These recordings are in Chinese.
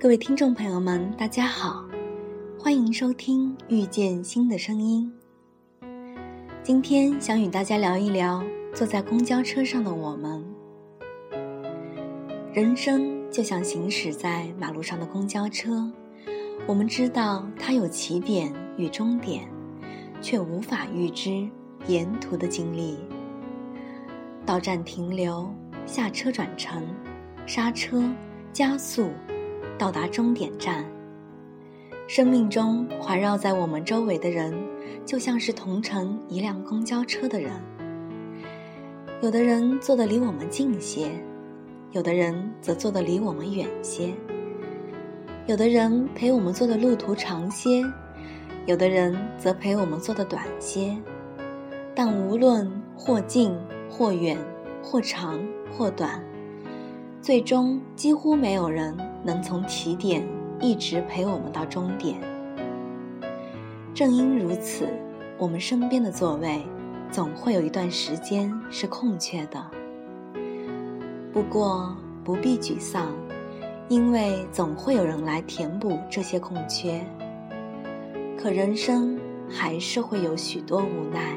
各位听众朋友们，大家好，欢迎收听《遇见新的声音》。今天想与大家聊一聊坐在公交车上的我们。人生就像行驶在马路上的公交车，我们知道它有起点与终点，却无法预知沿途的经历。到站停留，下车转乘，刹车，加速。到达终点站。生命中环绕在我们周围的人，就像是同乘一辆公交车的人。有的人坐得离我们近些，有的人则坐得离我们远些。有的人陪我们坐的路途长些，有的人则陪我们坐的短些。但无论或近或远，或长或短。最终，几乎没有人能从起点一直陪我们到终点。正因如此，我们身边的座位总会有一段时间是空缺的。不过不必沮丧，因为总会有人来填补这些空缺。可人生还是会有许多无奈。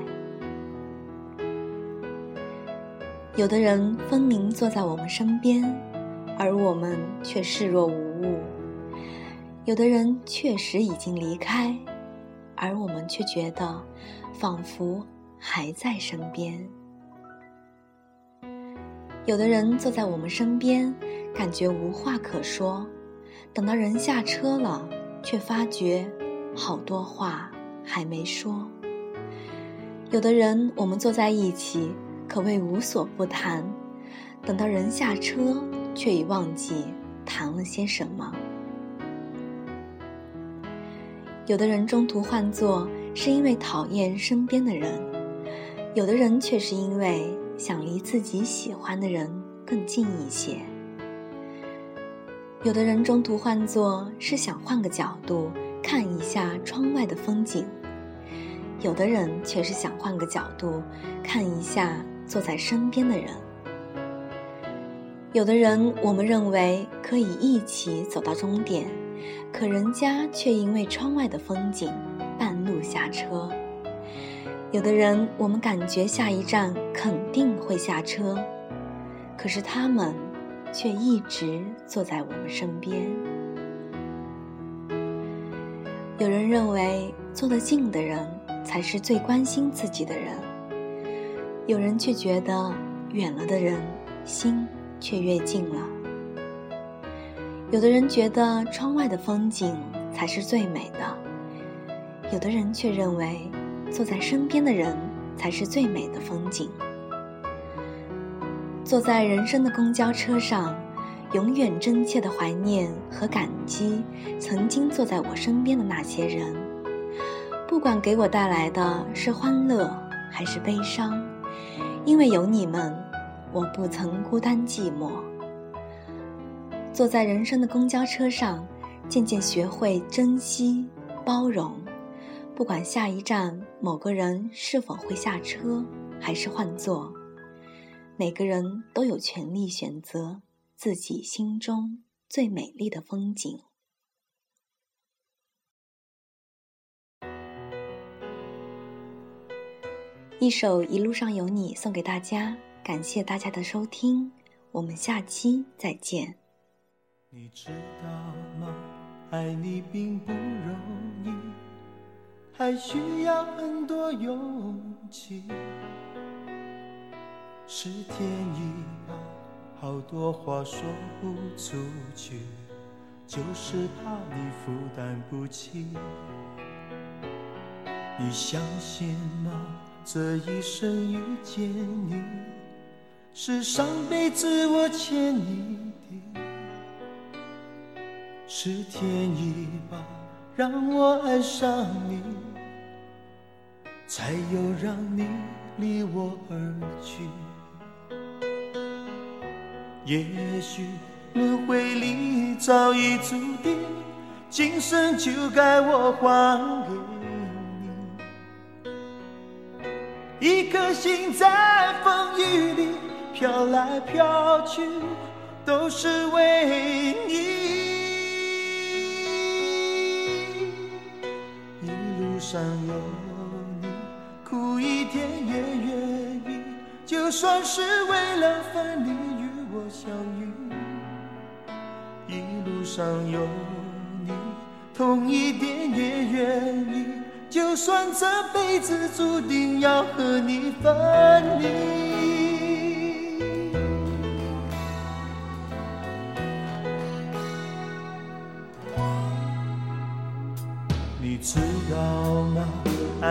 有的人分明坐在我们身边，而我们却视若无物；有的人确实已经离开，而我们却觉得仿佛还在身边。有的人坐在我们身边，感觉无话可说；等到人下车了，却发觉好多话还没说。有的人，我们坐在一起。可谓无所不谈，等到人下车，却已忘记谈了些什么。有的人中途换座，是因为讨厌身边的人；有的人却是因为想离自己喜欢的人更近一些。有的人中途换座，是想换个角度看一下窗外的风景；有的人却是想换个角度看一下。坐在身边的人，有的人我们认为可以一起走到终点，可人家却因为窗外的风景半路下车；有的人我们感觉下一站肯定会下车，可是他们却一直坐在我们身边。有人认为坐得近的人才是最关心自己的人。有人却觉得远了的人心却越近了。有的人觉得窗外的风景才是最美的，有的人却认为坐在身边的人才是最美的风景。坐在人生的公交车上，永远真切的怀念和感激曾经坐在我身边的那些人，不管给我带来的是欢乐还是悲伤。因为有你们，我不曾孤单寂寞。坐在人生的公交车上，渐渐学会珍惜、包容。不管下一站某个人是否会下车，还是换座，每个人都有权利选择自己心中最美丽的风景。一首《一路上有你》送给大家，感谢大家的收听，我们下期再见。你知道吗？爱你并不容易，还需要很多勇气。是天意吧，好多话说不出去，就是怕你负担不起。你相信吗？这一生遇见你，是上辈子我欠你的，是天意吧，让我爱上你，才有让你离我而去。也许轮回里早已注定，今生就该我还给你。一颗心在风雨里飘来飘去都是为你。一路上有你苦一点也愿意就算是为了分离与我相遇。一路上有你痛一点也愿意就算这辈子注定要和你分离。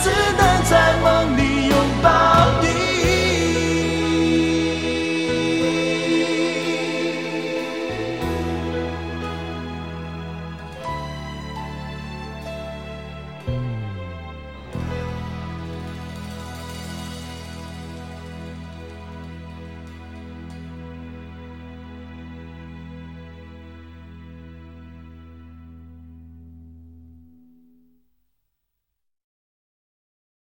知道